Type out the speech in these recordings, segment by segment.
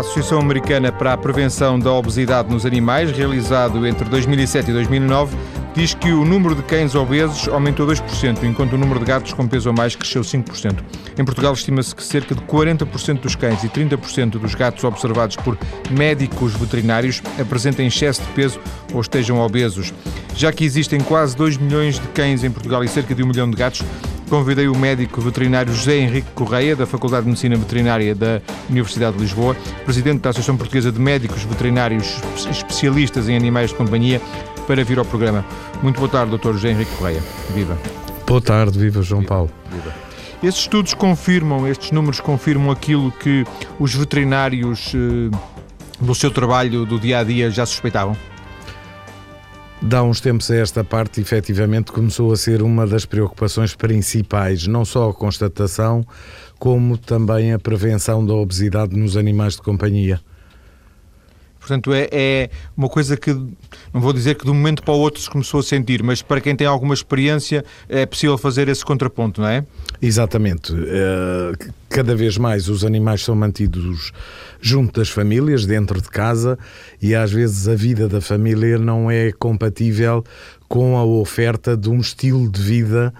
Associação Americana para a Prevenção da Obesidade nos Animais, realizado entre 2007 e 2009, diz que o número de cães obesos aumentou 2%, enquanto o número de gatos com peso a mais cresceu 5%. Em Portugal estima-se que cerca de 40% dos cães e 30% dos gatos observados por médicos veterinários apresentem excesso de peso ou estejam obesos. Já que existem quase 2 milhões de cães em Portugal e cerca de 1 milhão de gatos, convidei o médico veterinário José Henrique Correia, da Faculdade de Medicina Veterinária da Universidade de Lisboa, presidente da Associação Portuguesa de Médicos Veterinários Especialistas em Animais de Companhia, para vir ao programa. Muito boa tarde, Dr. José Henrique Correia. Viva. Boa tarde, viva João viva. Paulo. Viva. Esses estudos confirmam, estes números confirmam aquilo que os veterinários eh, do seu trabalho do dia a dia já suspeitavam? Dá uns tempos a esta parte, efetivamente, começou a ser uma das preocupações principais, não só a constatação, como também a prevenção da obesidade nos animais de companhia. Portanto, é, é, uma coisa que, não vou dizer que de um momento para o outro se começou a sentir, mas para quem tem alguma experiência é possível fazer esse contraponto, não é? Exatamente. Eh, cada vez mais os animais são mantidos junto das famílias, dentro de casa, e às vezes a vida da família não é compatível com a oferta de um estilo de vida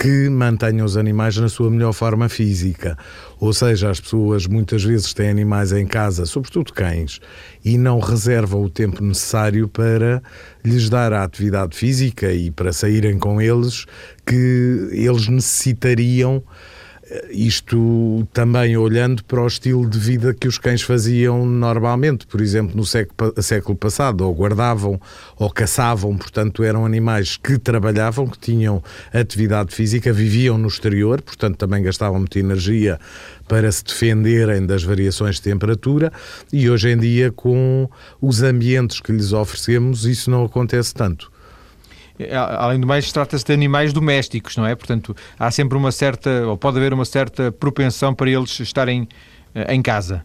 que mantenham os animais na sua melhor forma física. Ou seja, as pessoas muitas vezes têm animais em casa, sobretudo cães, e não reservam o tempo necessário para lhes dar a atividade física e para saírem com eles que eles necessitariam isto também olhando para o estilo de vida que os cães faziam normalmente, por exemplo, no século passado, ou guardavam ou caçavam, portanto, eram animais que trabalhavam, que tinham atividade física, viviam no exterior, portanto, também gastavam muita energia para se defenderem das variações de temperatura, e hoje em dia, com os ambientes que lhes oferecemos, isso não acontece tanto. É, além do mais, trata-se de animais domésticos, não é? Portanto, há sempre uma certa, ou pode haver uma certa propensão para eles estarem eh, em casa.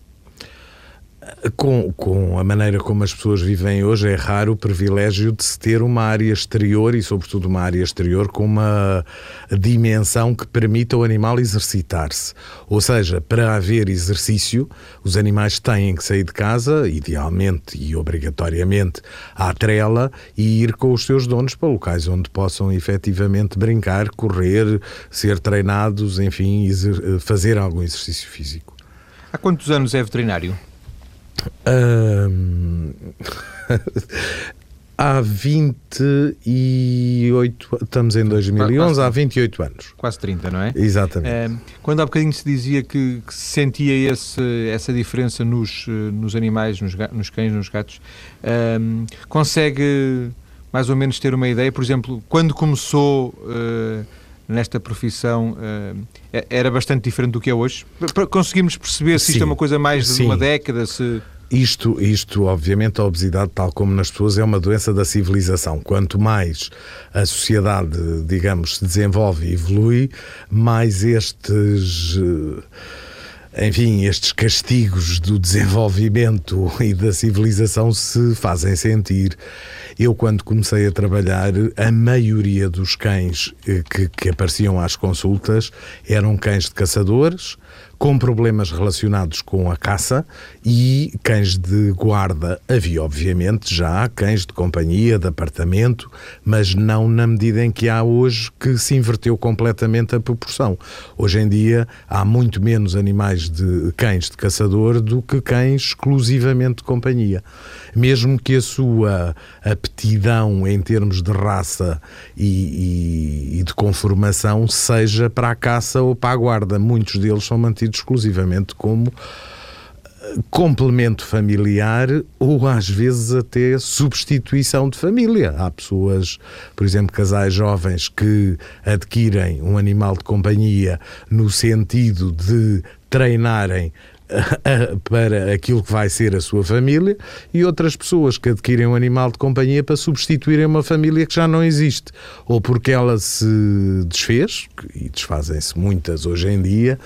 Com, com a maneira como as pessoas vivem hoje, é raro o privilégio de se ter uma área exterior e, sobretudo, uma área exterior com uma dimensão que permita ao animal exercitar-se. Ou seja, para haver exercício, os animais têm que sair de casa, idealmente e obrigatoriamente, à trela e ir com os seus donos para locais onde possam efetivamente brincar, correr, ser treinados, enfim, fazer algum exercício físico. Há quantos anos é veterinário? há 28, estamos em 2011, quase, há 28 anos. Quase 30, não é? Exatamente. quando há bocadinho se dizia que, que se sentia esse, essa diferença nos, nos animais, nos, nos cães, nos gatos, consegue mais ou menos ter uma ideia? Por exemplo, quando começou uh, nesta profissão uh, era bastante diferente do que é hoje? Conseguimos perceber se sim, isto é uma coisa mais de sim. uma década? Se... Isto, isto, obviamente, a obesidade, tal como nas pessoas, é uma doença da civilização. Quanto mais a sociedade, digamos, se desenvolve e evolui, mais estes. Enfim, estes castigos do desenvolvimento e da civilização se fazem sentir. Eu, quando comecei a trabalhar, a maioria dos cães eh, que, que apareciam às consultas eram cães de caçadores, com problemas relacionados com a caça e cães de guarda. Havia, obviamente, já cães de companhia, de apartamento, mas não na medida em que há hoje, que se inverteu completamente a proporção. Hoje em dia há muito menos animais de cães de caçador do que cães exclusivamente de companhia mesmo que a sua aptidão em termos de raça e, e, e, de conformação seja para a caça ou para a guarda. Muitos deles são mantidos exclusivamente como eh, complemento familiar ou às vezes até substituição de família. Há pessoas, por exemplo, casais jovens que adquirem um animal de companhia no sentido de treinarem para aquilo que vai ser a sua família e outras pessoas que adquirem um animal de companhia para substituírem uma família que já não existe ou porque ela se desfez e desfazem-se muitas hoje em dia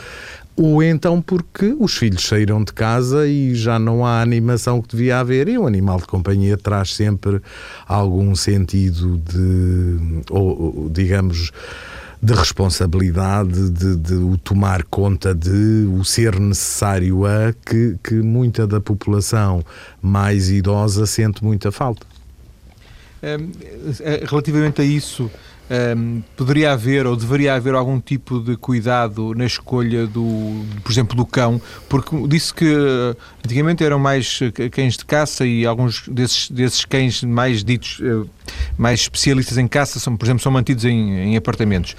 ou então porque os filhos saíram de casa e já não há animação que devia haver e um animal de companhia traz sempre algum sentido de ou digamos de responsabilidade, de, de, o tomar conta de, o ser necessário a, que, que muita da população mais idosa sente muita falta. Relativamente a isso, um, poderia haver ou deveria haver algum tipo de cuidado na escolha do, por exemplo, do cão, porque disse que antigamente eram mais cães de caça e alguns desses, desses cães mais ditos, eh, mais especialistas em caça, são, por exemplo, são mantidos em, em apartamentos.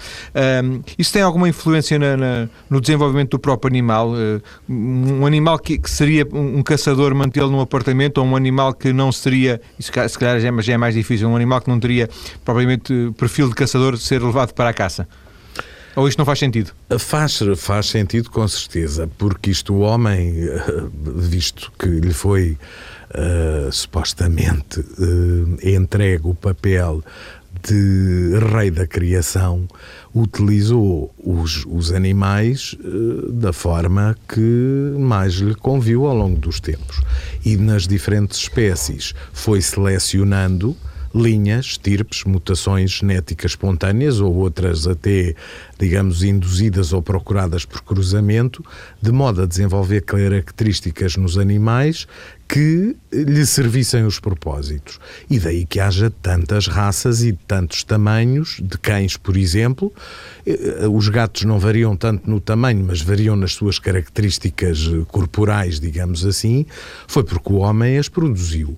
Um, isso tem alguma influência na, na, no desenvolvimento do próprio animal? Uh, um animal que, que seria um, caçador mantê-lo num apartamento ou um animal que não seria, se calhar já é, já é mais difícil, um animal que não teria propriamente perfil de caçador ser levado para a caça? Ou isto não faz sentido? Faz, faz sentido, com certeza, porque isto, o homem, eh, visto que lhe foi uh, supostamente uh, entregue o papel de rei da criação, utilizou os, os animais uh, da forma que mais lhe conviu ao longo dos tempos. E nas diferentes espécies foi selecionando linhas, estirpes, mutações genéticas espontâneas ou outras até, digamos, induzidas ou procuradas por cruzamento, de modo a desenvolver características nos animais que lhe servissem os propósitos. E daí que haja tantas raças e tantos tamanhos, de cães, por exemplo. Eh, os gatos não variam tanto no tamanho, mas variam nas suas características corporais, digamos assim. Foi porque o homem as produziu.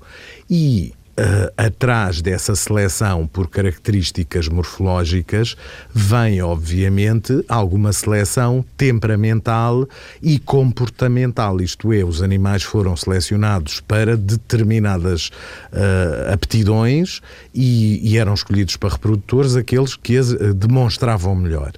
E Uh, atrás dessa seleção por características morfológicas vem, obviamente, alguma seleção temperamental e comportamental, isto é, os animais foram selecionados para determinadas uh, aptidões e, e, eram escolhidos para reprodutores aqueles que as uh, demonstravam melhor.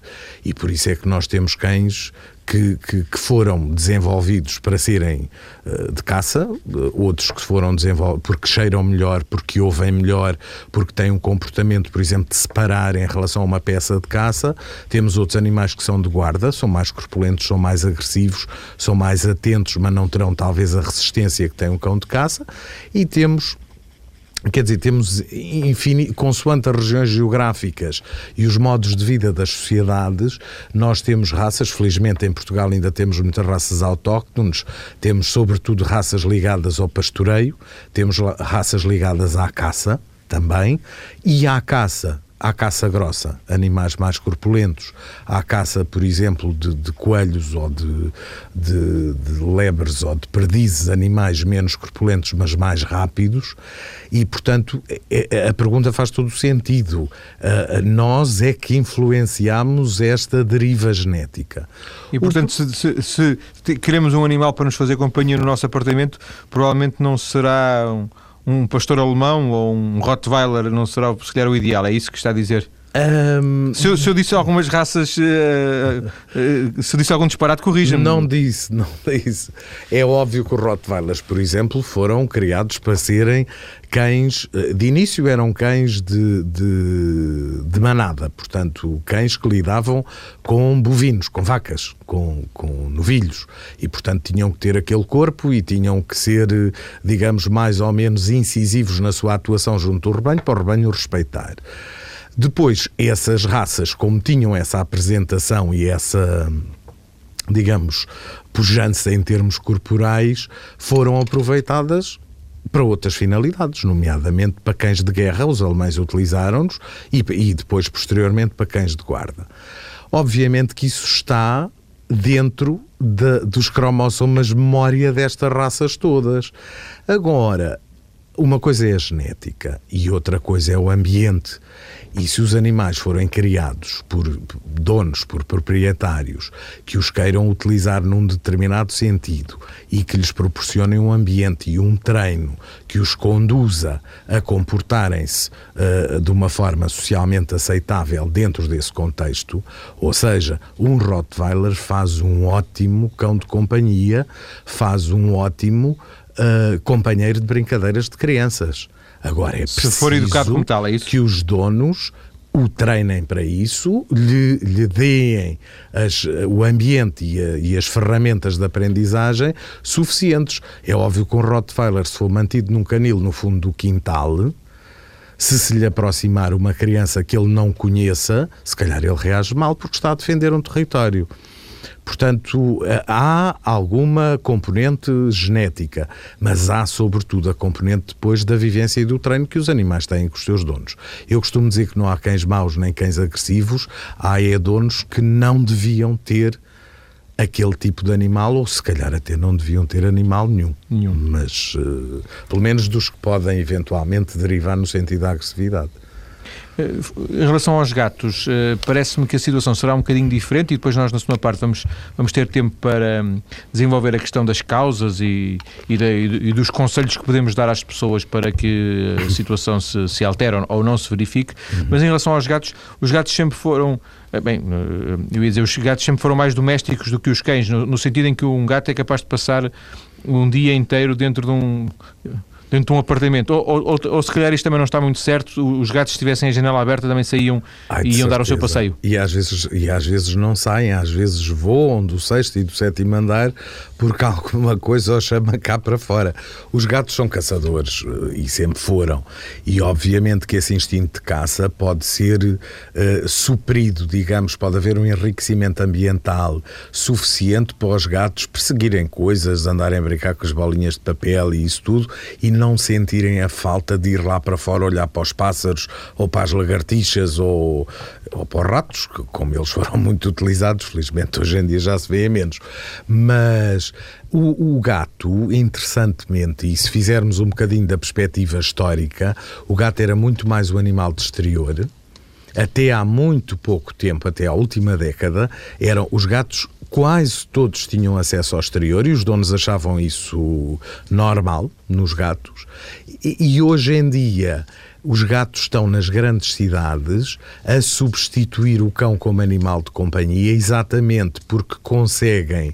E por isso é que nós temos cães que, que, que, foram desenvolvidos para serem uh, de caça, uh, outros que foram desenvolvidos porque cheiram melhor, porque ouvem melhor, porque têm um comportamento, por exemplo, de separar em relação a uma peça de caça. Temos outros animais que são de guarda, são mais corpulentos, são mais agressivos, são mais atentos, mas não terão talvez a resistência que tem um cão de caça. E temos Quer dizer, temos, infin... consoante as regiões geográficas e os modos de vida das sociedades, nós temos raças, felizmente em Portugal ainda temos muitas raças autóctones, temos sobretudo raças ligadas ao pastoreio, temos raças ligadas à caça também, e à caça à caça grossa, animais mais corpulentos, à caça, por exemplo, de, de coelhos ou de, de, de, lebres ou de perdizes, animais menos corpulentos, mas mais rápidos, e, portanto, é, é, a pergunta faz todo o sentido. nós é que influenciamos esta deriva genética. E, portanto, se, se, se queremos um animal para nos fazer companhia no nosso apartamento, provavelmente não será... Um um pastor alemão ou um Rottweiler não será se calhar o ideal, é isso que está a dizer? Um... Se, eu, se, eu, disse algumas raças, uh, uh, se eu disse algum disparate, corrija-me. Não disse, não disse. É óbvio que os Rottweilers, por exemplo, foram criados para serem cães, de início eram cães de, de, de, manada, portanto, cães que lidavam com bovinos, com vacas, com, com novilhos, e portanto tinham que ter aquele corpo e tinham que ser, digamos, mais ou menos incisivos na sua atuação junto ao rebanho, para o rebanho respeitar. Depois, essas raças, como tinham essa apresentação e essa digamos, pujança em termos corporais, foram aproveitadas para outras finalidades, nomeadamente para cães de guerra, os alemães utilizaram-nos, e, e depois, posteriormente, para cães de guarda. Obviamente que isso está dentro de, dos cromossomas memória destas raças todas. Agora, uma coisa é a genética e outra coisa é o ambiente. E se os animais forem criados por donos, por proprietários, que os queiram utilizar num determinado sentido e que lhes proporcionem um ambiente e um treino que os conduza a comportarem-se uh, de uma forma socialmente aceitável dentro desse contexto, ou seja, um Rottweiler faz um ótimo cão de companhia, faz um ótimo uh, companheiro de brincadeiras de crianças. Agora é preciso Se for educado como tal, é isso? que os donos o treinem para isso, lhe, lhe deem as, o ambiente e, a, e, as ferramentas de aprendizagem suficientes. É óbvio que um Rottweiler, se for mantido num canil no fundo do quintal, Se se lhe aproximar uma criança que ele não conheça, se calhar ele reage mal porque está a defender um território. Portanto, há alguma componente genética, mas há sobretudo a componente depois da vivência e do treino que os animais têm com os seus donos. Eu costumo dizer que não há cães maus nem cães agressivos, há é donos que não deviam ter aquele tipo de animal, ou se calhar até não deviam ter animal nenhum. nenhum. Mas, uh, pelo menos dos que podem eventualmente derivar no sentido da agressividade. Eh, em relação aos gatos, eh, parece-me que a situação será um bocadinho diferente e depois nós, na segunda parte, vamos, vamos ter tempo para hum, desenvolver a questão das causas e, e, e dos conselhos que podemos dar às pessoas para que a situação se, se altere ou não se verifique. Uhum. Mas em relação aos gatos, os gatos sempre foram. Eh, bem, eu ia dizer, os gatos sempre foram mais domésticos do que os cães, no, no sentido em que um gato é capaz de passar um dia inteiro dentro de um dentro de um apartamento. Ou, ou, ou, ou, se calhar isto também não está muito certo, os gatos se tivessem a janela aberta também saíam Ai, e iam certeza. dar o seu passeio. E às, vezes, e às vezes não saem, às vezes voam do sexto e do sétimo andar porque alguma coisa os chama cá para fora. Os gatos são caçadores eh, e sempre foram. E obviamente que esse instinto de caça pode ser uh, suprido, digamos, pode haver um enriquecimento ambiental suficiente para os gatos perseguirem coisas, andarem a brincar com as bolinhas de papel e isso tudo e não sentirem a falta de ir lá para fora olhar para os pássaros ou para as lagartixas ou, ou para os ratos, como eles foram muito utilizados, felizmente hoje em dia já se vê menos. Mas o, o, gato, interessantemente, e se fizermos um bocadinho da perspectiva histórica, o gato era muito mais o animal de exterior. Até há muito pouco tempo, até à última década, eram os gatos quase todos tinham acesso ao exterior e os donos achavam isso normal nos gatos. E, e hoje em dia os gatos estão nas grandes cidades a substituir o cão como animal de companhia, exatamente porque conseguem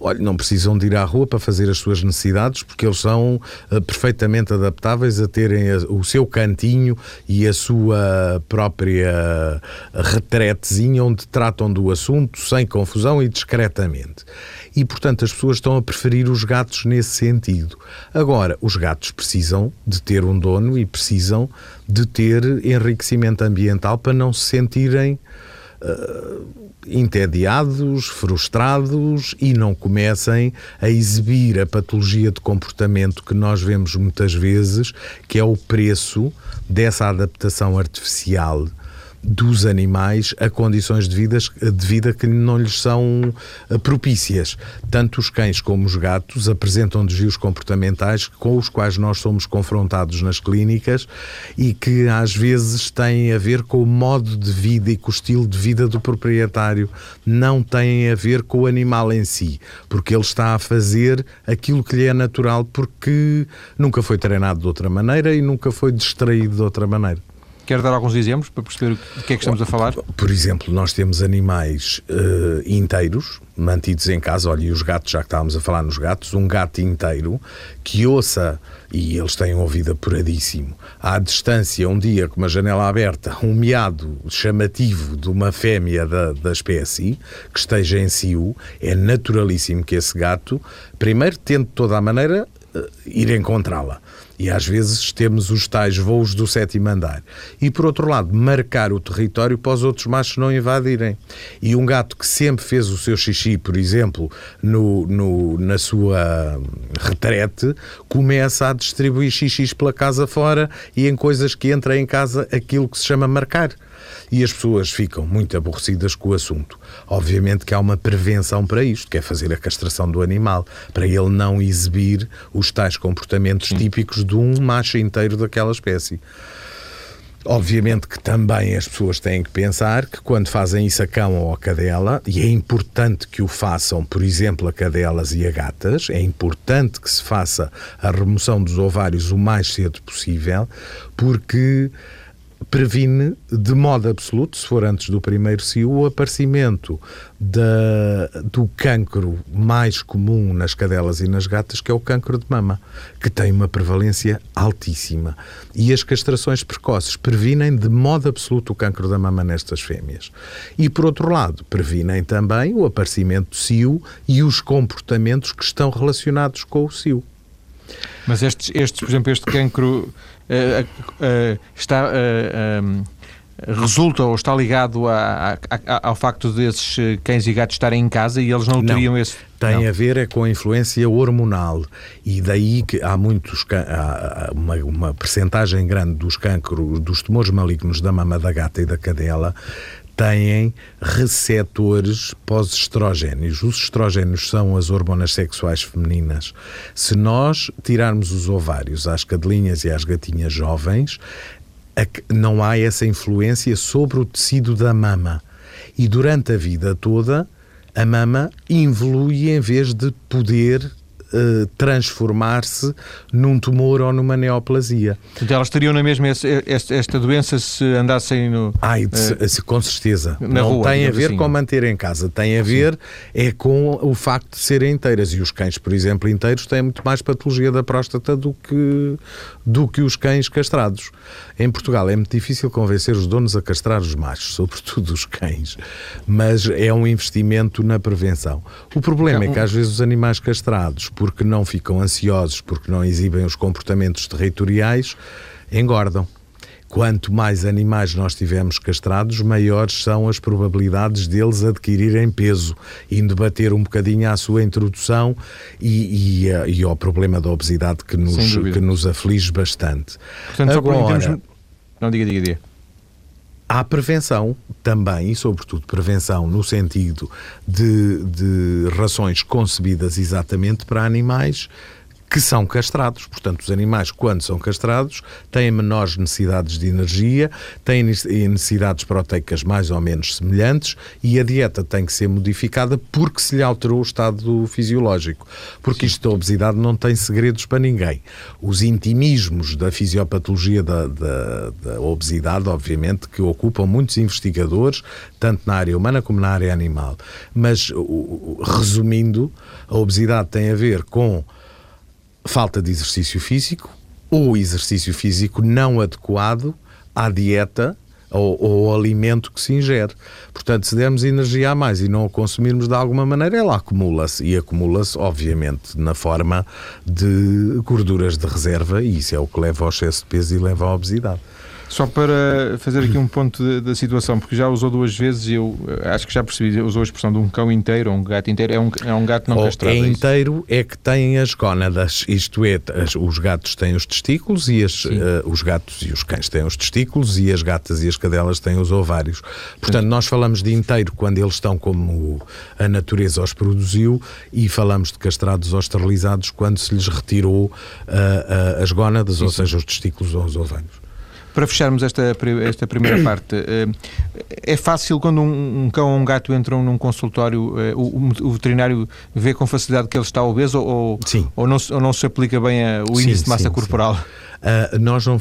olha, não precisam de ir à rua para fazer as suas necessidades, porque eles são uh, perfeitamente adaptáveis a terem a, o seu cantinho e a sua própria retretezinha onde tratam do assunto sem confusão e discretamente. E, portanto, as pessoas estão a preferir os gatos nesse sentido. Agora, os gatos precisam de ter um dono e precisam de ter enriquecimento ambiental para não se sentirem. Uh, entediados, frustrados e não comecem a exibir a patologia de comportamento que nós vemos muitas vezes, que é o preço dessa adaptação artificial dos animais a condições de vida, de vida que não lhes são eh, propícias. Tanto os cães como os gatos apresentam desvios comportamentais com os quais nós somos confrontados nas clínicas e que às vezes têm a ver com o modo de vida e com o estilo de vida do proprietário, não têm a ver com o animal em si, porque ele está a fazer aquilo que lhe é natural porque nunca foi treinado de outra maneira e nunca foi distraído de outra maneira. Quer dar alguns exemplos para perceber de que é que estamos a falar? Por exemplo, nós temos animais uh, inteiros, mantidos em casa. Olha, e os gatos, já que estávamos a falar nos gatos, um gato inteiro que ouça, e eles têm um ouvido apuradíssimo, à distância, um dia com uma janela aberta, um miado chamativo de uma fêmea da, da espécie que esteja em cio, é naturalíssimo que esse gato, primeiro, tente de toda a maneira uh, ir encontrá-la. E às vezes temos os tais voos do sétimo andar. E por outro lado, marcar o território para os outros machos não invadirem. E um gato que sempre fez o seu xixi, por exemplo, no, no, na sua retrete, começa a distribuir xixis pela casa fora e em coisas que entra em casa aquilo que se chama marcar e as pessoas ficam muito aborrecidas com o assunto. Obviamente que há uma prevenção para isto, que é fazer a castração do animal, para ele não exibir os tais comportamentos típicos de um macho inteiro daquela espécie. Obviamente que também as pessoas têm que pensar que quando fazem isso a cão ou a cadela, e é importante que o façam, por exemplo, a cadelas e a gatas, é importante que se faça a remoção dos ovários o mais cedo possível, porque previne de modo absoluto, se for antes do primeiro cio, o aparecimento da, do cancro mais comum nas cadelas e nas gatas, que é o cancro de mama, que tem uma prevalência altíssima. E as castrações precoces previnem de modo absoluto o cancro da mama nestas fêmeas. E, por outro lado, previnem também o aparecimento do cio e os comportamentos que estão relacionados com o cio. Mas estes, estes por exemplo, este cancro está um, resulta ou está ligado a, a, ao facto desses cães e gatos estarem em casa e eles não, não teriam esse. Tem não. a ver é com a influência hormonal e daí que há muitos há uma, uma percentagem grande dos cancros, dos tumores malignos da mama da gata e da cadela têm receptores pós-estrogénios. Os estrogénios são as hormonas sexuais femininas. Se nós tirarmos os ovários às cadelinhas e às gatinhas jovens, não há essa influência sobre o tecido da mama. E durante a vida toda, a mama evolui em vez de poder uh, transformar-se num tumor ou numa neoplasia. Então elas teriam na mesma esta, esta doença se andassem no. Ai, uh, com certeza. Não rua, tem a ver assim. com manter em casa, tem a ver Sim. é com o facto de serem inteiras. E os cães, por exemplo, inteiros têm muito mais patologia da próstata do que, do que os cães castrados. Em Portugal é muito difícil convencer os donos a castrar os machos, sobretudo os cães, mas é um investimento na prevenção. O problema é que às vezes os animais castrados porque não ficam ansiosos, porque não exibem os comportamentos territoriais, engordam. Quanto mais animais nós tivermos castrados, maiores são as probabilidades deles adquirirem peso, indo bater um bocadinho à sua introdução e, e, e ao problema da obesidade que nos, que nos aflige bastante. Portanto, Agora. Não, diga, diga, diga. Há prevenção também, e sobretudo prevenção no sentido de, de rações concebidas exatamente para animais que são castrados. Portanto, os animais, quando são castrados, têm menores necessidades de energia, têm necessidades proteicas mais ou menos semelhantes e a dieta tem que ser modificada porque se lhe alterou o estado fisiológico. Porque isto da obesidade não tem segredos para ninguém. Os intimismos da fisiopatologia da, da, da obesidade, obviamente, que ocupam muitos investigadores, tanto na área humana como na área animal. Mas, resumindo, a obesidade tem a ver com falta de exercício físico ou exercício físico não adequado à dieta ou, ou ao alimento que se ingere. Portanto, se dermos energia a mais e não a consumirmos de alguma maneira, ela acumula-se. E acumula-se, obviamente, na forma de gorduras de reserva, e isso é o que leva ao excesso de peso e leva à obesidade. Só para fazer aqui um ponto da situação, porque já usou duas vezes e eu eh, acho que já percebi, usou a expressão de um cão inteiro ou um gato inteiro, é um, é um gato não ou castrado. É, é inteiro é que tem as gónadas, isto é, as, os gatos têm os testículos e as, uh, os gatos e os cães têm os testículos e as gatas e as cadelas têm os ovários. Portanto, Sim. nós falamos de inteiro quando eles estão como a natureza os produziu e falamos de castrados ou esterilizados quando se lhes retirou uh, uh, as gónadas, Sim. ou seja, os testículos ou os ovários. Para fecharmos esta, esta primeira parte, eh, é fácil quando um, cão ou um gato entram num consultório, eh, o, o veterinário vê com facilidade que ele está obeso ou, sim. ou, não, ou não se aplica bem a, o índice sim, de massa sim, corporal? Uh, nós não,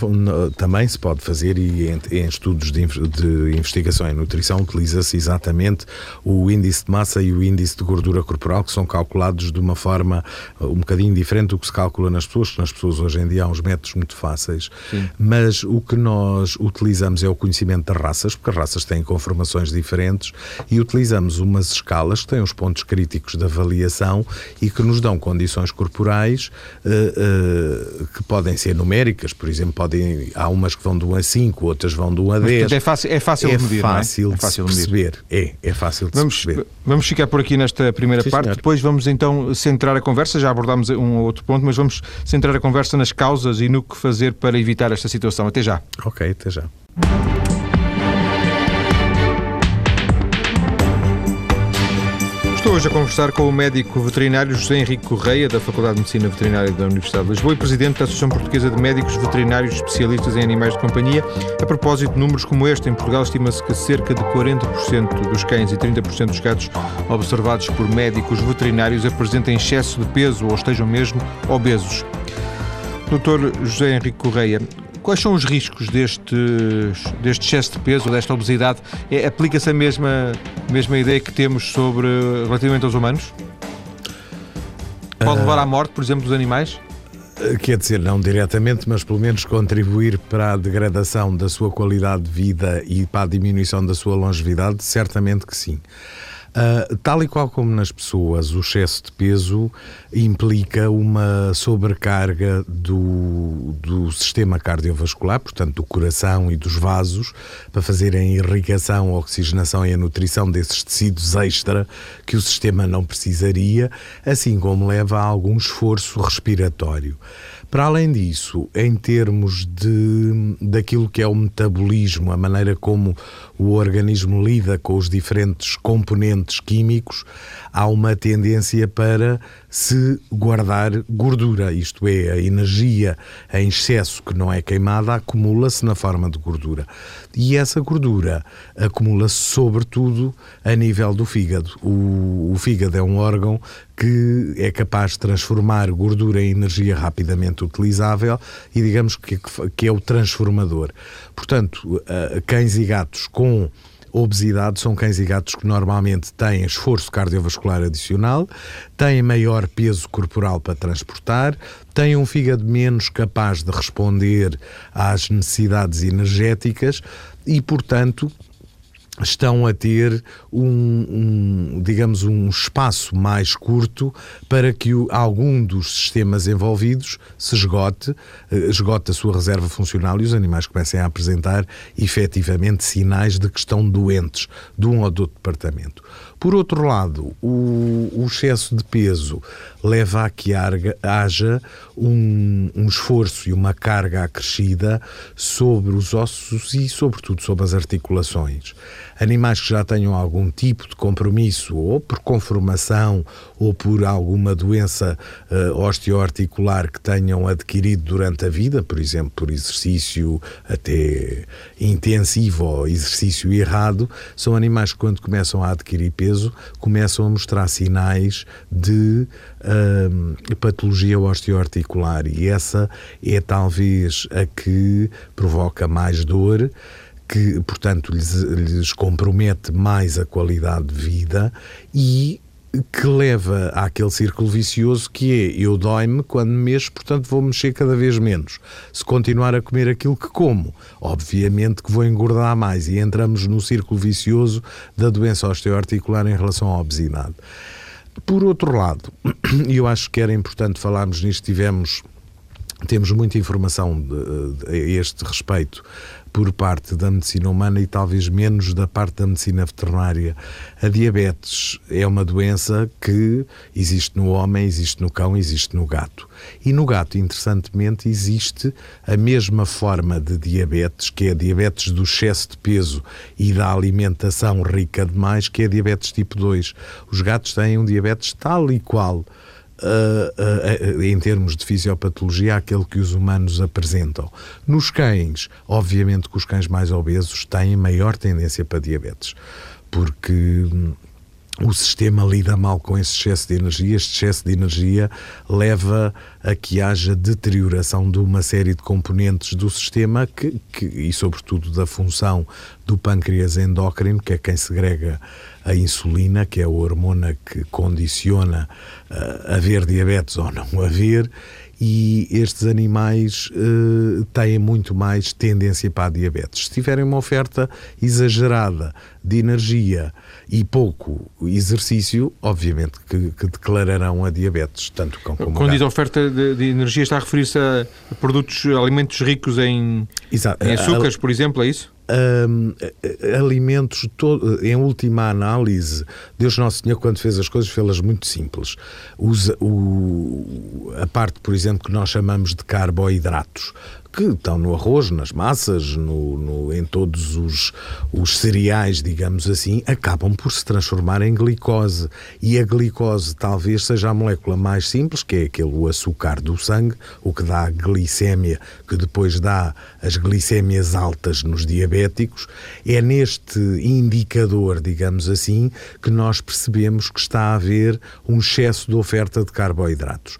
também se pode fazer, e em, em estudos de, de, investigação em nutrição, utiliza-se exatamente o índice de massa e o índice de gordura corporal, que são calculados de uma forma uh, um bocadinho diferente do que se calcula nas pessoas, que nas pessoas hoje em dia há uns métodos muito fáceis. Sim. Mas o que nós utilizamos é o conhecimento das raças, porque as raças têm conformações diferentes, e utilizamos umas escalas que têm os pontos críticos de avaliação e que nos dão condições corporais uh, que podem ser numéricas por exemplo, podem, há umas que vão de 1 a 5, outras vão de 1 a 10. é fácil, é fácil é de medir, fácil é? é fácil de, de perceber. É, é fácil de vamos, perceber. Vamos ficar por aqui nesta primeira Sim, parte, senhor. depois vamos então centrar a conversa, já abordámos um ou outro ponto, mas vamos centrar a conversa nas causas e no que fazer para evitar esta situação. Até já. Ok, até já. Estou hoje a conversar com o médico veterinário José Henrique Correia, da Faculdade de Medicina Veterinária da Universidade de Lisboa e presidente da Associação Portuguesa de Médicos Veterinários Especialistas em Animais de Companhia. A propósito de números como este, em Portugal estima-se que cerca de 40% dos cães e 30% dos gatos observados por médicos veterinários apresentem excesso de peso ou estejam mesmo obesos. Dr. José Henrique Correia, Quais são os riscos deste, deste excesso de peso, desta obesidade? É, Aplica-se a mesma, mesma ideia que temos sobre relativamente aos humanos? Pode levar à morte, por exemplo, dos animais? Eh, quer dizer, não diretamente, mas pelo menos contribuir para a degradação da sua qualidade de vida e para a diminuição da sua longevidade, certamente que sim. Uh, tal e qual como nas pessoas, o excesso de peso implica uma sobrecarga do, do sistema cardiovascular, portanto, do coração e dos vasos, para fazerem a irrigação, a oxigenação e a nutrição desses tecidos extra que o sistema não precisaria, assim como leva a algum esforço respiratório. Para além disso, em termos de, daquilo que é o metabolismo, a maneira como o organismo lida com os diferentes componentes químicos, há uma tendência para se guardar gordura, isto é, a energia em excesso que não é queimada acumula-se na forma de gordura. E essa gordura acumula-se sobretudo a nível do fígado. O, o fígado é um órgão que é capaz de transformar gordura em energia rapidamente utilizável e digamos que, que é o transformador. Portanto, cães e gatos com obesidade são cães e gatos que normalmente têm esforço cardiovascular adicional, têm maior peso corporal para transportar, têm um fígado menos capaz de responder às necessidades energéticas e, portanto, estão a ter um, um, digamos um espaço mais curto para que o, algum dos sistemas envolvidos se esgote, eh, esgote a sua reserva funcional e os animais comecem a apresentar efetivamente sinais de que estão doentes de um ou do outro departamento. Por outro lado, o, o excesso de peso leva a que haja um, um, esforço e uma carga acrescida sobre os ossos e, sobretudo, sobre as articulações. Animais que já tenham algum tipo de compromisso, ou por conformação, ou por alguma doença uh, osteoarticular que tenham adquirido durante a vida, por exemplo, por exercício até intensivo ou exercício errado, são animais que, quando começam a adquirir peso, começam a mostrar sinais de uh, patologia osteoarticular. E essa é talvez a que provoca mais dor que, portanto, lhes, lhes compromete mais a qualidade de vida e que leva àquele círculo vicioso que é eu dói-me quando mexo, portanto vou mexer cada vez menos. Se continuar a comer aquilo que como, obviamente que vou engordar mais e entramos no círculo vicioso da doença osteoarticular em relação à obesidade. Por outro lado, e eu acho que era importante falarmos nisto, tivemos temos muita informação de, de, a este respeito por parte da medicina humana e talvez menos da parte da medicina veterinária. A diabetes é uma doença que existe no homem, existe no cão, existe no gato. E no gato, interessantemente, existe a mesma forma de diabetes, que é a diabetes do excesso de peso e da alimentação rica demais, que é a diabetes tipo 2. Os gatos têm um diabetes tal e qual uh, uh, em termos de fisiopatologia, aquele que os humanos apresentam. Nos cães, obviamente que os cães mais obesos têm maior tendência para diabetes, porque hum, o sistema lida mal com esse excesso de energia. Este excesso de energia leva a que haja deterioração de uma série de componentes do sistema que, que, e, sobretudo, da função do pâncreas endócrino, que é quem segrega a insulina, que é a hormona que condiciona uh, haver diabetes ou não haver, e estes animais uh, têm muito mais tendência para a diabetes. Se tiverem uma oferta exagerada de energia e pouco exercício, obviamente que, que declararão a diabetes, tanto cão como Quando diz oferta de, de, energia, está a referir-se a produtos, alimentos ricos em, em açúcares, por exemplo, é isso? Um, alimentos, todo, em última análise, Deus Nosso Senhor, quando fez as coisas, fez-las muito simples. Usa o, a parte, por exemplo, que nós chamamos de carboidratos que estão no arroz, nas massas, no, no, em todos os, os cereais, digamos assim, acabam por se transformar em glicose. E a glicose talvez seja a molécula mais simples, que é aquele açúcar do sangue, o que dá a glicémia, que depois dá as glicémias altas nos diabéticos. É neste indicador, digamos assim, que nós percebemos que está a haver um excesso de oferta de carboidratos.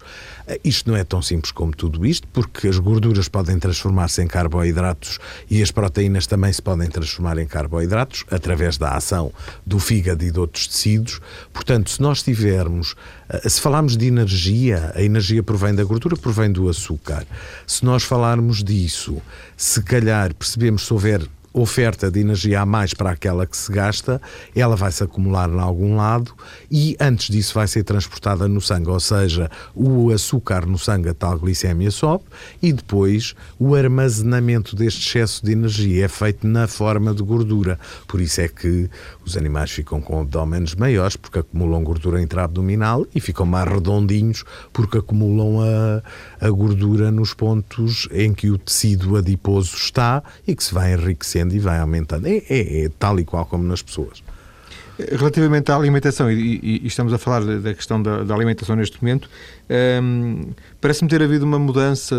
Isto não é tão simples como tudo isto, porque as gorduras podem transformar-se em carboidratos e as proteínas também se podem transformar em carboidratos através da ação do fígado e de outros tecidos. Portanto, se nós tivermos, eh, se falarmos de energia, a energia provém da gordura, provém do açúcar. Se nós falarmos disso, se calhar percebemos se houver oferta de energia a mais para aquela que se gasta, ela vai se acumular em algum lado e antes disso vai ser transportada no sangue, ou seja, o açúcar no sangue, a tal glicemia sobe e depois o armazenamento deste excesso de energia é feito na forma de gordura. Por isso é que os animais ficam com abdômenes maiores porque acumulam gordura intraabdominal e ficam mais redondinhos porque acumulam a, a gordura nos pontos em que o tecido adiposo está e que se vai enriquecendo e vai aumentando. É, é, é tal e qual como nas pessoas. Relativamente à alimentação, e, e, e estamos a falar da, questão da, da, alimentação neste momento, hum, parece-me ter havido uma mudança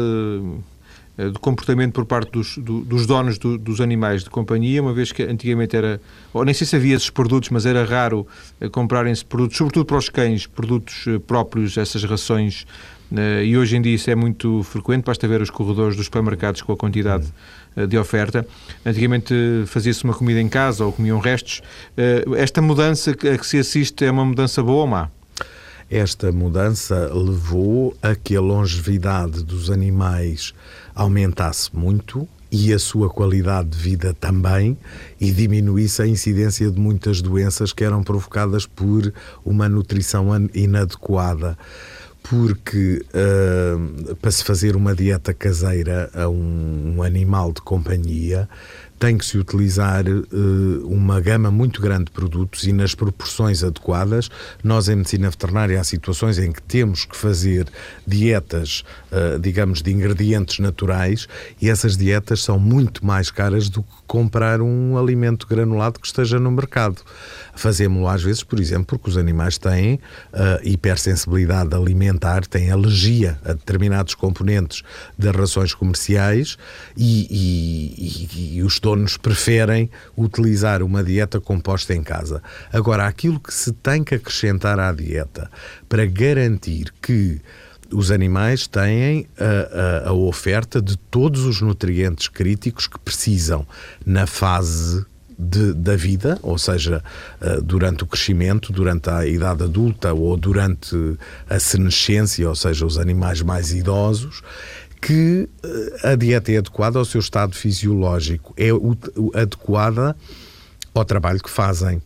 eh, de comportamento por parte dos, do, dos donos do, dos animais de companhia, uma vez que antigamente era, ou nem sei se havia esses produtos, mas era raro eh, comprarem-se produtos, sobretudo para os cães, produtos eh, próprios, essas rações, e hoje em dia isso é muito frequente, basta ver os corredores dos supermercados com a quantidade de oferta. Antigamente fazia-se uma comida em casa ou comiam restos. Esta mudança a que se assiste é uma mudança boa ou má? Esta mudança levou a que a longevidade dos animais aumentasse muito e a sua qualidade de vida também e diminuísse a incidência de muitas doenças que eram provocadas por uma nutrição inadequada. Porque uh, para se fazer uma dieta caseira a um, um animal de companhia tem que se utilizar uh, uma gama muito grande de produtos e nas proporções adequadas. Nós, em medicina veterinária, há situações em que temos que fazer dietas, uh, digamos, de ingredientes naturais e essas dietas são muito mais caras do que comprar um alimento granulado que esteja no mercado. Fazemos-lo às vezes, por exemplo, porque os animais têm uh, hipersensibilidade alimentar, têm alergia a determinados componentes das rações comerciais e, e, e, e os donos preferem utilizar uma dieta composta em casa. Agora, aquilo que se tem que acrescentar à dieta para garantir que os animais têm a, a, a, oferta de todos os nutrientes críticos que precisam na fase de, da vida, ou seja, uh, durante o crescimento, durante a idade adulta ou durante a senescência, ou seja, os animais mais idosos, que uh, a dieta é adequada ao seu estado fisiológico, é adequada ao trabalho que fazem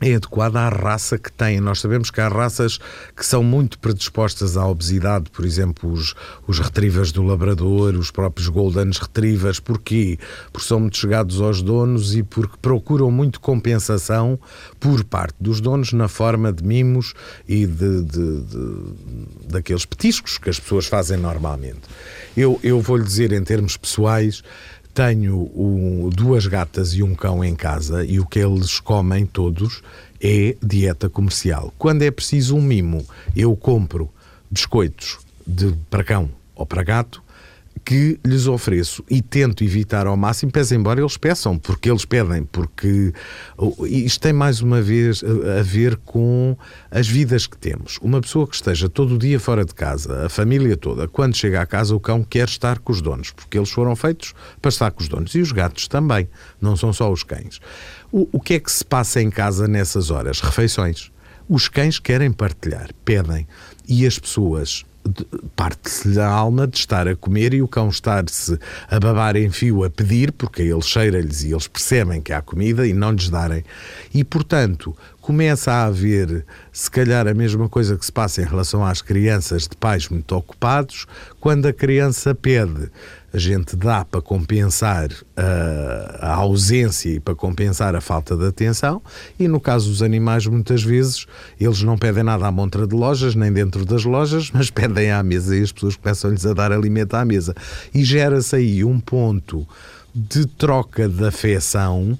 é adequada à raça que têm. Nós sabemos que há raças que são muito predispostas à obesidade, por exemplo, os, os retrievers do labrador, os próprios golden retrievers. Porquê? Porque são muito chegados aos donos e porque procuram muito compensação por parte dos donos na forma de mimos e de, de, de daqueles petiscos que as pessoas fazem normalmente. Eu, eu vou-lhe dizer em termos pessoais tenho um, duas gatas e um cão em casa e o que eles comem todos é dieta comercial. Quando é preciso um mimo, eu compro biscoitos de, para cão ou para gato que lhes ofereço e tento evitar ao máximo, pese embora eles peçam, porque eles pedem, porque isto tem mais uma vez a ver com as vidas que temos. Uma pessoa que esteja todo o dia fora de casa, a família toda, quando chega à casa, o cão quer estar com os donos, porque eles foram feitos para estar com os donos. E os gatos também, não são só os cães. O, o que é que se passa em casa nessas horas? Refeições. Os cães querem partilhar, pedem. E as pessoas parte-se-lhe a alma de estar a comer e o cão estar-se a babar em fio a pedir, porque ele cheira-lhes e eles percebem que há comida e não lhes darem. E, portanto, começa a haver, se calhar, a mesma coisa que se passa em relação às crianças de pais muito ocupados, quando a criança pede a gente dá para compensar a, a, ausência e para compensar a falta de atenção, e no caso dos animais, muitas vezes, eles não pedem nada à montra de lojas, nem dentro das lojas, mas pedem à mesa e as pessoas começam-lhes a dar alimento à mesa. E gera-se aí um ponto de troca de afeição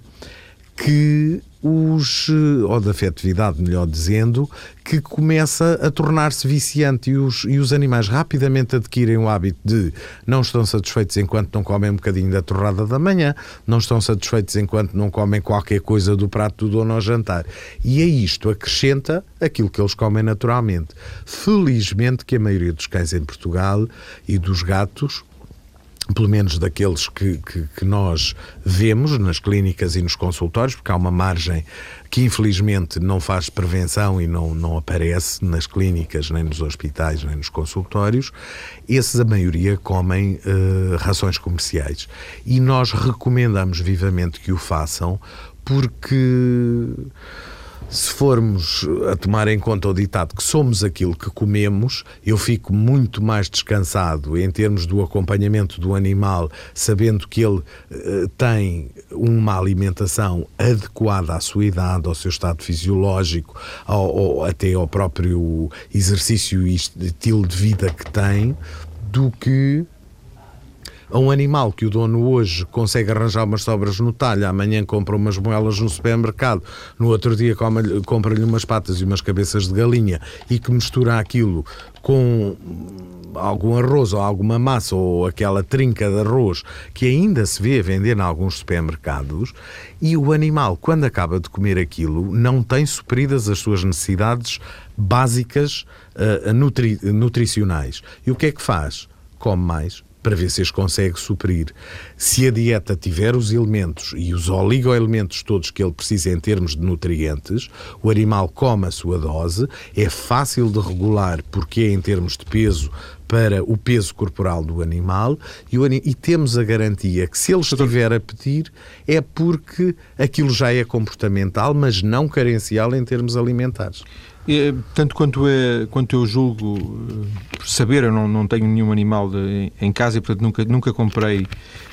que os, eh, ou da afetividade, melhor dizendo, que começa a tornar-se viciante e os, e os animais rapidamente adquirem o hábito de não estão satisfeitos enquanto não comem um bocadinho da torrada da manhã, não estão satisfeitos enquanto não comem qualquer coisa do prato do dono ao jantar. E a isto acrescenta aquilo que eles comem naturalmente. Felizmente que a maioria dos cães em Portugal e dos gatos pelo menos daqueles que, que, que, nós vemos nas clínicas e nos consultórios, porque há uma margem que infelizmente não faz prevenção e não, não aparece nas clínicas, nem nos hospitais, nem nos consultórios, esses a maioria comem uh, rações comerciais. E nós recomendamos vivamente que o façam porque se formos a tomar em conta o ditado que somos aquilo que comemos, eu fico muito mais descansado em termos do acompanhamento do animal, sabendo que ele uh, tem uma alimentação adequada à sua idade, ao seu estado fisiológico, ao, ao, até ao próprio exercício e estilo de vida que tem, do que a um animal que o dono hoje consegue arranjar umas sobras no talho, amanhã compra umas moelas no supermercado, no outro dia compra-lhe umas patas e umas cabeças de galinha e que mistura aquilo com algum arroz ou alguma massa ou aquela trinca de arroz que ainda se vê a vender em alguns supermercados e o animal, quando acaba de comer aquilo, não tem supridas as suas necessidades básicas uh, nutri nutricionais. E o que é que faz? Come mais, para ver se as consegue suprir. Se a dieta tiver os elementos e os oligoelementos todos que ele precisa em termos de nutrientes, o animal come a sua dose, é fácil de regular porque é em termos de peso para o peso corporal do animal e, o, e, temos a garantia que se ele estiver a pedir é porque aquilo já é comportamental, mas não carencial em termos alimentares. É, tanto quanto, é, quanto eu julgo eh, saber, eu não, não tenho nenhum animal de, em casa e, portanto, nunca, nunca comprei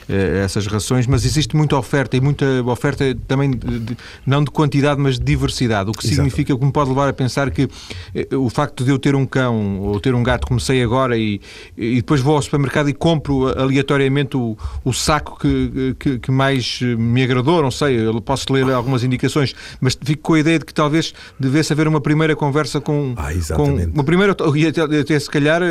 essas rações, mas existe muita oferta e muita oferta também de, de, não de quantidade, mas de diversidade, o que Exato. significa que me pode levar a pensar que eh, o facto de eu ter um cão ou ter um gato, comecei agora e, e depois vou ao supermercado e compro aleatoriamente o, o saco que, que, que, mais me agradou, não sei, eu posso ler algumas indicações, mas fico com a ideia de que talvez devesse haver uma primeira conversa com, ah, com uma primeira, e até, até se calhar,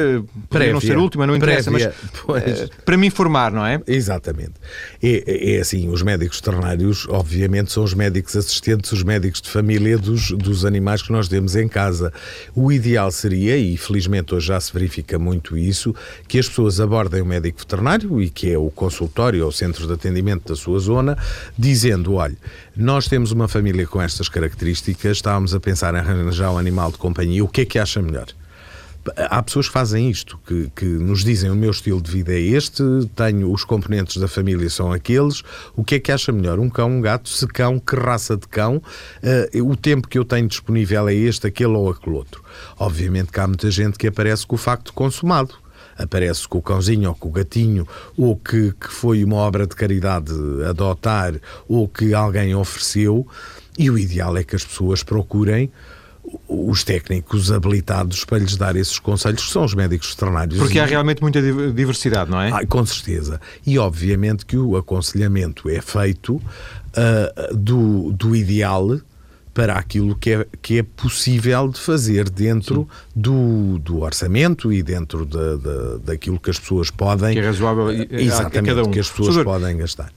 para não ser última, não interessa, Prévia. mas pois. para me informar, não é? Exato. Exatamente. É, é assim, os médicos veterinários, obviamente, são os médicos assistentes, os médicos de família dos, dos animais que nós temos em casa. O ideal seria, e felizmente hoje já se verifica muito isso, que as pessoas abordem o médico veterinário, e que é o consultório ou centro de atendimento da sua zona, dizendo, olha, nós temos uma família com estas características, estávamos a pensar em arranjar um animal de companhia, o que é que acha melhor? Há pessoas que fazem isto, que, que nos dizem o meu estilo de vida é este, tenho os componentes da família são aqueles, o que é que acha melhor? Um cão, um gato? Se cão, que raça de cão? Uh, o tempo que eu tenho disponível é este, aquele ou aquele outro. Obviamente que há muita gente que aparece com o facto consumado aparece com o cãozinho ou com o gatinho, ou que, que foi uma obra de caridade adotar, ou que alguém ofereceu, e o ideal é que as pessoas procurem os técnicos habilitados para lhes dar esses conselhos, que são os médicos veterinários. Porque há realmente muita diversidade, não é? Ah, com certeza. E obviamente que o aconselhamento é feito uh, do, do ideal para aquilo que é, que é possível de fazer dentro do, do orçamento e dentro da, da, daquilo que as pessoas podem. Que é razoável exatamente, a cada um. que as pessoas Sobre... podem gastar.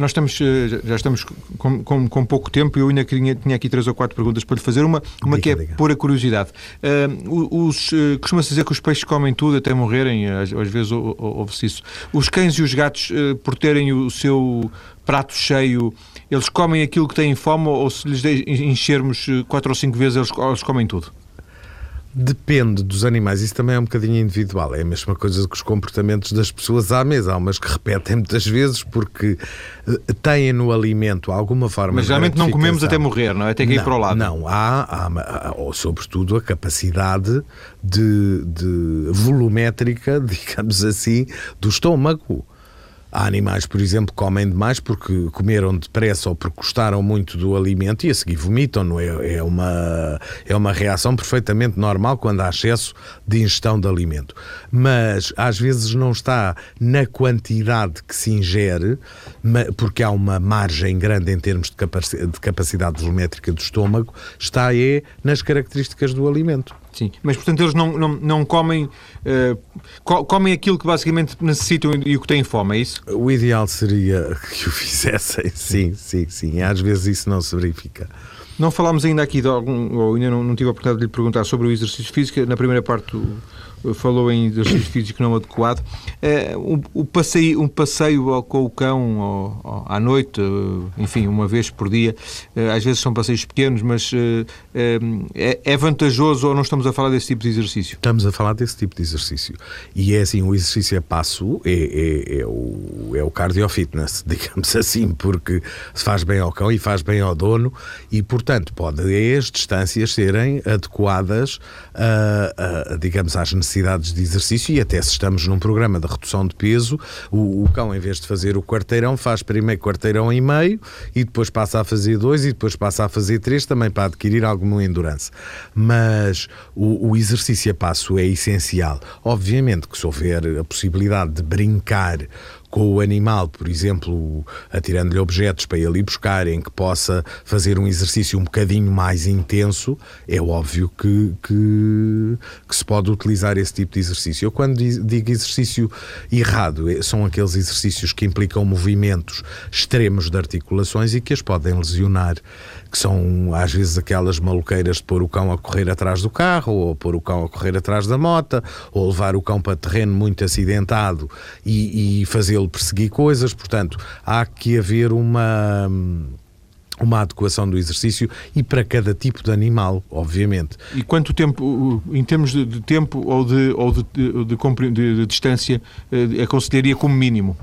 Nós estamos, eh, já estamos com, com, com pouco tempo e eu ainda tinha, tinha aqui três ou quatro perguntas para lhe fazer. Uma, uma diga, que é diga. pura curiosidade. Uh, os, uh, Costuma-se dizer que os peixes comem tudo até morrerem, às, às vezes ouve-se isso. Os cães e os gatos, uh, por terem o seu prato cheio, eles comem aquilo que têm fome ou se lhes enchermos quatro ou cinco vezes, eles, eles comem tudo? Depende dos animais, isso também é um bocadinho individual. É a mesma coisa que os comportamentos das pessoas à mesa. Há umas que repetem muitas vezes porque eh, têm no alimento alguma forma Mas geralmente não comemos até morrer, não é? Tem que não, ir para o lado. Não, há, há, há sobretudo a capacidade de, de volumétrica, digamos assim, do estômago. Há animais, por exemplo, que comem demais porque comeram depressa ou porque gostaram muito do alimento e a seguir vomitam. Não é? É, uma, é uma reação perfeitamente normal quando há excesso de ingestão de alimento. Mas às vezes não está na quantidade que se ingere, porque há uma margem grande em termos de capacidade volumétrica do estômago, está é nas características do alimento. Sim, mas portanto eles não, não, não comem, uh, comem aquilo que basicamente necessitam e o que têm fome, é isso? O ideal seria que o fizessem, sim, sim, sim. Às vezes isso não se verifica. Não falámos ainda aqui de algum, ou ainda não, não tive a oportunidade de lhe perguntar sobre o exercício físico. Na primeira parte do, falou em exercício físico não adequado. Um passeio, um passeio com o cão à noite, enfim, uma vez por dia, às vezes são passeios pequenos, mas é, é vantajoso ou não estamos a falar desse tipo de exercício? Estamos a falar desse tipo de exercício. E é assim, o exercício a passo é, é, é o, é o cardio fitness, digamos assim, porque faz bem ao cão e faz bem ao dono e, portanto, pode as distâncias serem adequadas, a, a, digamos, às necessidades de exercício e até se estamos num programa de redução de peso, o, o cão, em vez de fazer o quarteirão, faz primeiro quarteirão e meio e depois passa a fazer dois e depois passa a fazer três, também para adquirir alguma endurance. Mas o, o exercício a passo é essencial. Obviamente que se houver a possibilidade de brincar com o animal, por exemplo, atirando-lhe objetos para ele ir buscar, em que possa fazer um exercício um bocadinho mais intenso, é óbvio que, que, que se pode utilizar esse tipo de exercício. Eu, quando digo exercício errado, é, são aqueles exercícios que implicam movimentos extremos de articulações e que as podem lesionar que são às vezes aquelas maluqueiras de pôr o cão a correr atrás do carro, ou pôr o cão a correr atrás da moto, ou levar o cão para terreno muito acidentado e, e fazê-lo perseguir coisas. Portanto, há que haver uma uma adequação do exercício e para cada tipo de animal, obviamente. E quanto tempo, em termos de, de tempo ou de, ou de, de, de distância, eh, aconselharia como mínimo?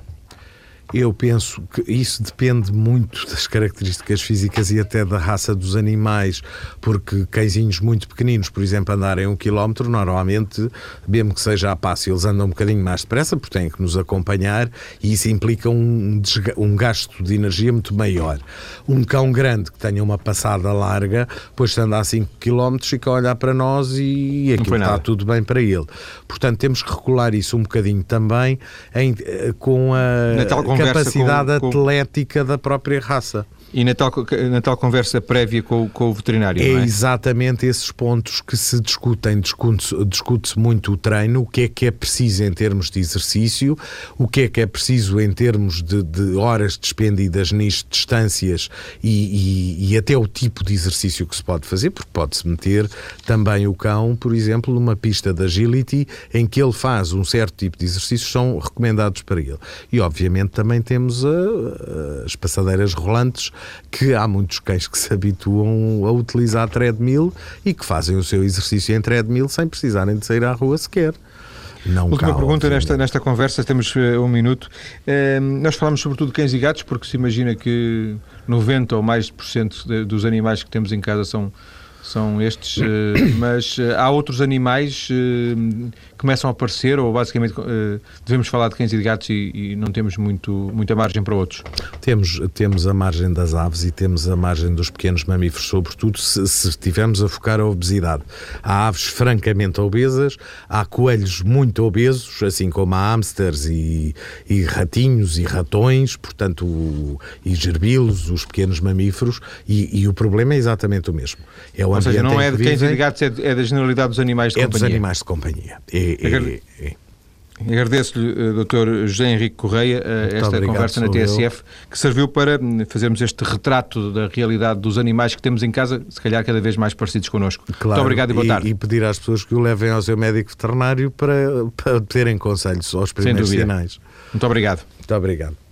Eu penso que isso depende muito das características físicas e até da raça dos animais, porque cãezinhos muito pequeninos, por exemplo, andarem um quilómetro, normalmente, mesmo que seja a passo, eles andam um bocadinho mais depressa, porque têm que nos acompanhar e isso implica um, um gasto de energia muito maior. Um cão grande que tenha uma passada larga, depois anda a 5 quilómetros, fica a olhar para nós e aquilo está tudo bem para ele. Portanto, temos que regular isso um bocadinho também em, eh, com a capacidade com, atlética da própria raça. E na tal, na tal conversa prévia com, com o veterinário, é, é, exatamente esses pontos que se discutem. Discute-se discute muito o treino, o que é que é preciso em termos de exercício, o que é que é preciso em termos de, de horas despendidas nisto, distâncias e, e, e, até o tipo de exercício que se pode fazer, porque pode-se meter também o cão, por exemplo, numa pista de agility em que ele faz um certo tipo de exercícios são recomendados para ele. E obviamente também temos a, a, as passadeiras rolantes que há muitos cães que se habituam a utilizar a treadmill e que fazem o seu exercício em treadmill sem precisarem de sair à rua sequer. Não Última pergunta nesta, nesta conversa, temos uh, um minuto. Uh, nós falamos sobretudo de cães e gatos, porque se imagina que 90 ou mais por cento de, dos animais que temos em casa são são estes, eh, mas eh, há outros animais começam a aparecer, ou basicamente devemos falar de cães e de gatos e, e, não temos muito, muita margem para outros? Temos, temos a margem das aves e temos a margem dos pequenos mamíferos, sobretudo se, se estivermos a focar a obesidade. Há aves francamente obesas, há coelhos muito obesos, assim como há hamsters e, e ratinhos e ratões, portanto, o, e gerbilos, os pequenos mamíferos, e, e o problema é exatamente o mesmo. É o Ou seja, não é de cães e de gatos, é, é da generalidade dos animais de é companhia. É dos animais de companhia. É, é, é. Agradeço-lhe, eh, Dr. José Henrique Correia, eh, esta conversa na TSF, eu. que serviu para hum, fazermos este retrato da realidade dos animais que temos em casa, se calhar cada vez mais parecidos connosco. Claro, Muito obrigado e boa tarde. E pedir às pessoas que o levem ao seu médico veterinário para, para terem conselhos aos primeiros sinais. Muito obrigado. Muito obrigado.